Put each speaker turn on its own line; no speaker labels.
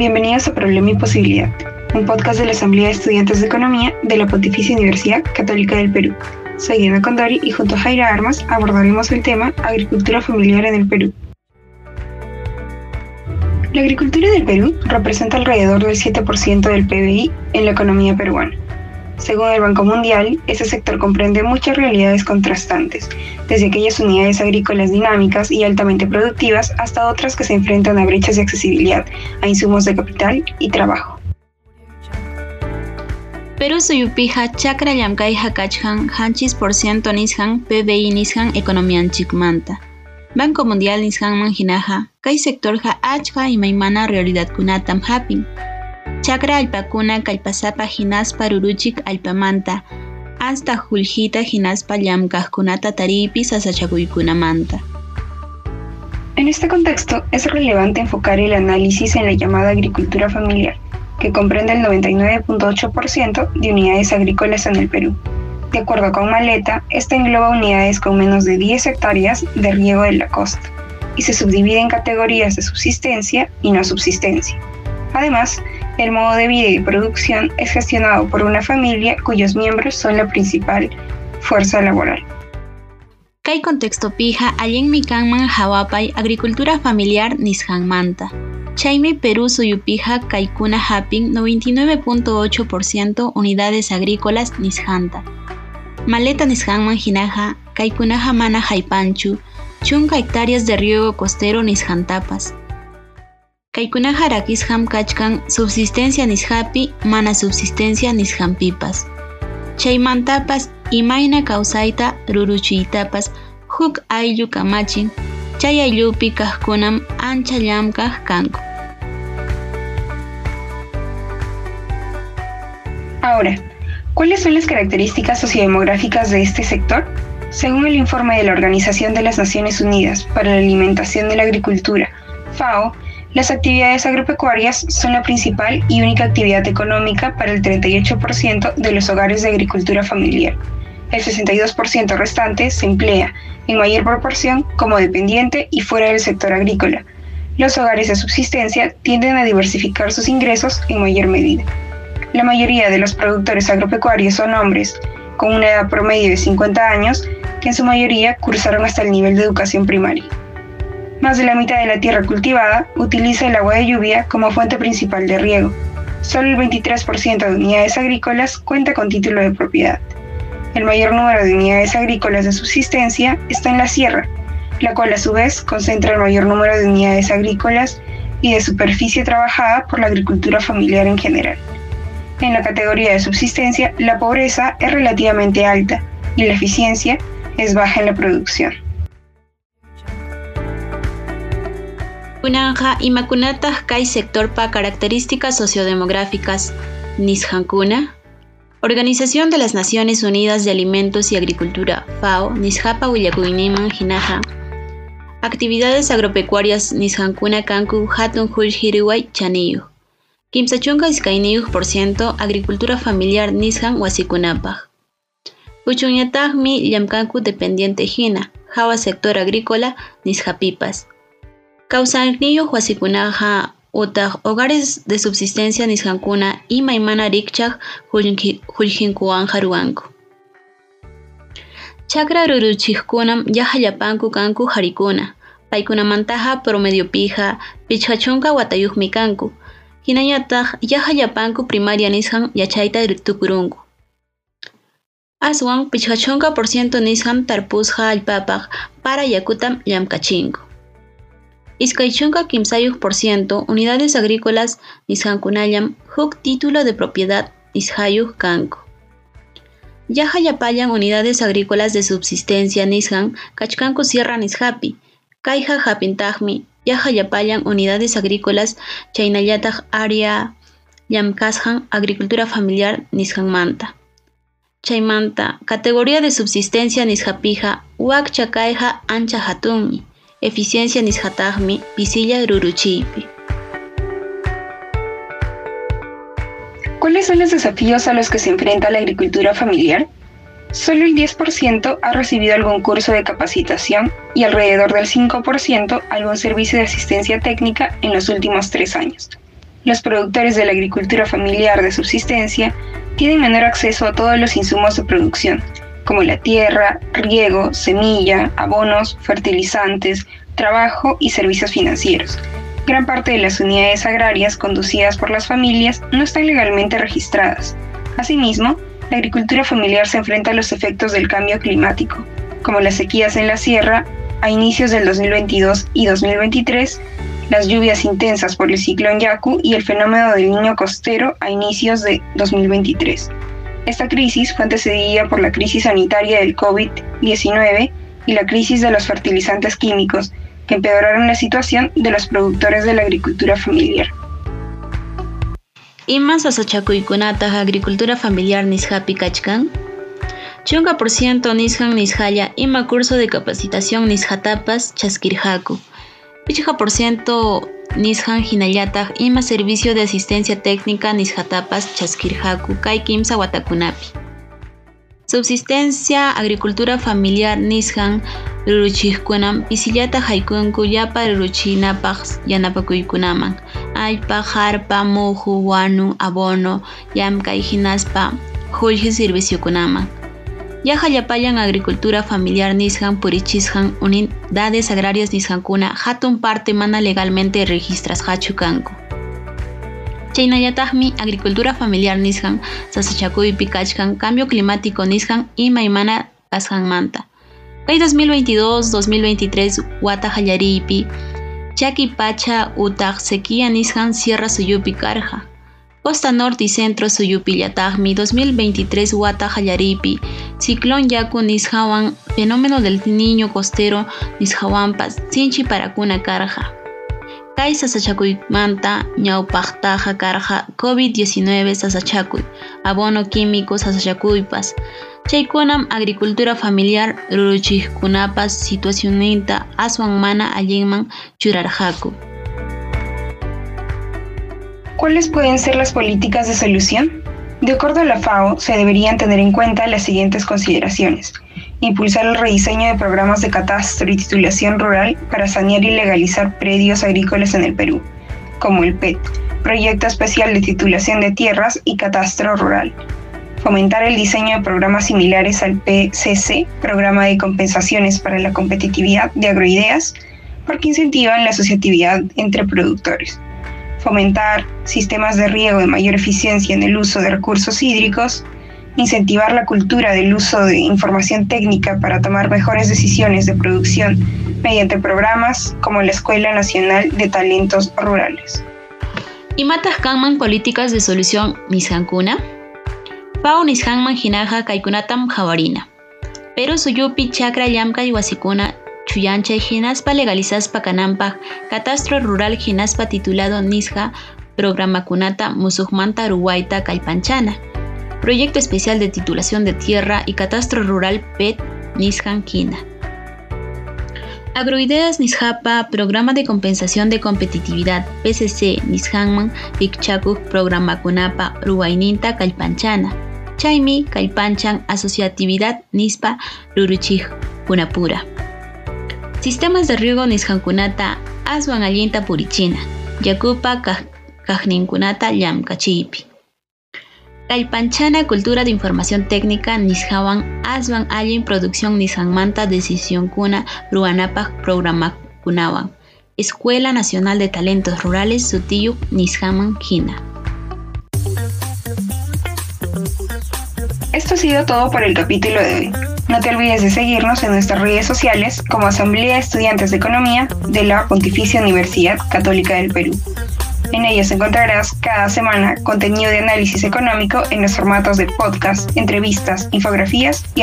bienvenidos a Problema y Posibilidad, un podcast de la Asamblea de Estudiantes de Economía de la Pontificia Universidad Católica del Perú. Soy Diana Condori y junto a Jaira Armas abordaremos el tema Agricultura familiar en el Perú. La agricultura del Perú representa alrededor del 7% del PBI en la economía peruana según el Banco Mundial, ese sector comprende muchas realidades contrastantes, desde aquellas unidades agrícolas dinámicas y altamente productivas hasta otras que se enfrentan a brechas de accesibilidad a insumos de capital y trabajo.
Perú suyupija chakra llamkay hakachhan hanchis por ciento nishan PBI nishan economía chikmanta. Banco Mundial nishan manjinaja, kai sector ha achka y maimana realidad kunatam hapin. Chakra alpakuna kallpasapa hinaspa ruruchik alpamanta, hasta juljita hinaspa llamkaqkunata taripi manta.
En este contexto, es relevante enfocar el análisis en la llamada agricultura familiar, que comprende el 99.8% de unidades agrícolas en el Perú. De acuerdo con Maleta, esta engloba unidades con menos de 10 hectáreas de riego de la costa y se subdivide en categorías de subsistencia y no subsistencia. Además, el modo de vida y producción es gestionado por una familia cuyos miembros son la principal fuerza laboral.
Kai contexto pija allen mikanman hawapay agricultura familiar nishanmanta. Chaime Perú suyupija kaikuna hapin 99.8% unidades agrícolas nishanta. Maleta nishanman hinaja kaikuna mana haipanchu, chunka hectáreas de riego costero nishantapas. Kaikuna ham kachkan subsistencia nishapi, mana subsistencia nishampipas. Chaymantapas imayna kawsayta ruruchiytapas huk ayllu kamachin, chay ayllupi kaqkunam ancha llamkaq kanku.
Ahora, ¿cuáles son las características sociodemográficas de este sector? Según el informe de la Organización de las Naciones Unidas para la Alimentación de la Agricultura, FAO, las actividades agropecuarias son la principal y única actividad económica para el 38% de los hogares de agricultura familiar. El 62% restante se emplea, en mayor proporción, como dependiente y fuera del sector agrícola. Los hogares de subsistencia tienden a diversificar sus ingresos en mayor medida. La mayoría de los productores agropecuarios son hombres, con una edad promedio de 50 años, que en su mayoría cursaron hasta el nivel de educación primaria. Más de la mitad de la tierra cultivada utiliza el agua de lluvia como fuente principal de riego. Solo el 23% de unidades agrícolas cuenta con título de propiedad. El mayor número de unidades agrícolas de subsistencia está en la sierra, la cual a su vez concentra el mayor número de unidades agrícolas y de superficie trabajada por la agricultura familiar en general. En la categoría de subsistencia, la pobreza es relativamente alta y la eficiencia es baja en la producción.
Kunanja imakunataj kai sector pa características sociodemográficas Nishankuna. Organización de las Naciones Unidas de Alimentos y Agricultura, FAO, Nishapa Willakuiniman Hinaja. Actividades agropecuarias Nishankuna Kanku Hatun Hull Hiriway Chaniyu. Kimsachunga por ciento agricultura familiar Nishan Wasikunapaj. Uchunyatagmi Yamkanku dependiente Hina, Java sector agrícola Nishapipas. Kawsaqniyuq wasikunaqa utaq hogares de subsistencia nisqankuna imaymana rikchaq qullqinkuwanqa ruwanku. Chakra ruruchiqkunam yahallapanku kanku harikuna, paykunamantaqa promediopija pichqa chunka watayuqmi kanku, hinañataq yahallapanku primaria nisqan yachayta tukurunku. Aswan pichqa chunka por ciento nisqan tarpusqa allpapaq para yakutam llamkachinku. Por ciento unidades agrícolas nisqankunallam huk título de propiedad ishayuq kanku. Yaha yapallan unidades agrícolas de subsistencia nisqan kachkanku sierra nishapi. Kayha hapintaqmi yaha yapallan unidades agrícolas chaynallataq área llamkasqan agricultura familiar nisqanmanta. Chaymanta, categoría de subsistencia nishapija wakcha kayha ancha hatunmi eficiencia nishatagmi, pisilla ruruchipi.
¿Cuáles son los desafíos a los que se enfrenta la agricultura familiar? Solo el 10% ha recibido algún curso de capacitación y alrededor del 5% algún servicio de asistencia técnica en los últimos tres años. Los productores de la agricultura familiar de subsistencia tienen menor acceso a todos los insumos de producción, como la tierra, riego, semilla, abonos, fertilizantes, trabajo y servicios financieros. Gran parte de las unidades agrarias conducidas por las familias no están legalmente registradas. Asimismo, la agricultura familiar se enfrenta a los efectos del cambio climático, como las sequías en la sierra a inicios del 2022 y 2023, las lluvias intensas por el ciclón Yaku y el fenómeno del niño costero a inicios de 2023. Esta crisis fue antecedida por la crisis sanitaria del COVID-19 y la crisis de los fertilizantes químicos, que empeoraron la situación de los productores de la agricultura familiar.
Imas asachakuykunata agricultura familiar nishapi kachkan? Chunga por ciento nishan nishaya ima curso de capacitación nishatapas chaskirhaku. Ciento nishan hinayatag ima servicio de asistencia técnica nishatapas chaskirhaku kai kimsa watakunapi. Subsistencia agricultura familiar nishan ruruchijkunam pisillata haykunku llapa ruruchinapaq yanapakuykunaman allpa harpa muhu wanu abono llamkay hinaspa qullqi serviciokunaman Yaja yapayan agricultura familiar nishan purichishan unidades agrarias nishankuna hatun parte mana legalmente registras hachukanku. Chaynayataqmi agricultura familiar nishan sasachakuypi kachkan cambio climático nishan y maimana manta. Kay 2022-2023 wata hallaripi chaki pacha utaq sequía nishan sierra suyupi karja. Costa Norte y Centro Suyupillatagmi 2023 Wata Hallaripi, Ciclón Yaku Nishawan, Fenómeno del Niño Costero Nishawanpas, Sinchi Paracuna Karja. Kai Sasachakuy Manta, Ñaupachtaja Karja, COVID-19 Sasachakuy, Abono Químico Sasachakuypas, Chaykunam Agricultura Familiar Ruruchikunapas, Situacionenta, Aswan Mana Allinman Churarjaku.
¿Cuáles pueden ser las políticas de solución? De acuerdo a la FAO, se deberían tener en cuenta las siguientes consideraciones. Impulsar el rediseño de programas de catastro y titulación rural para sanear y legalizar predios agrícolas en el Perú, como el PET, Proyecto Especial de Titulación de Tierras y Catastro Rural. Fomentar el diseño de programas similares al PCC, Programa de Compensaciones para la Competitividad de Agroideas, porque incentivan la asociatividad entre productores fomentar sistemas de riego de mayor eficiencia en el uso de recursos hídricos, incentivar la cultura del uso de información técnica para tomar mejores decisiones de producción mediante programas como la Escuela Nacional de Talentos Rurales.
¿Y matas kanman políticas de solución nishankuna? Pau nishanman hinaja kaikunatam jawarina. Pero suyupi chakra yamka y chuyancha hinaspa legalizaspa kanampa catastro rural hinaspa titulado Nisha Programa Kunata Musukmanta Ruwaita Kalpanchana. Proyecto especial de titulación de tierra y catastro rural PET Nishan Kina. Agroideas Nishapa, Programa de Compensación de Competitividad, PCC, Nishanman, Ikchakuk, Programa Kunapa, Ruwaininta, Kalpanchana. Chaimi, Kalpanchan, Asociatividad, Nispa, Ruruchij, Punapura. Sistemas de riego nisqankunata aswan allinta purichina, yakupa kajninkunata llamkachipi. Kallpanchana cultura de información técnica nishawan aswan allin producción nisqanmanta kuna ruanapaq programakunawan. Escuela Nacional de Talentos Rurales Sutiyuq Nishaman Hina.
Esto ha sido todo por el capítulo de hoy. No te olvides de seguirnos en nuestras redes sociales como Asamblea de Estudiantes de Economía de la Pontificia Universidad Católica del Perú. En ellas encontrarás cada semana contenido de análisis económico en los formatos de podcast, entrevistas, infografías y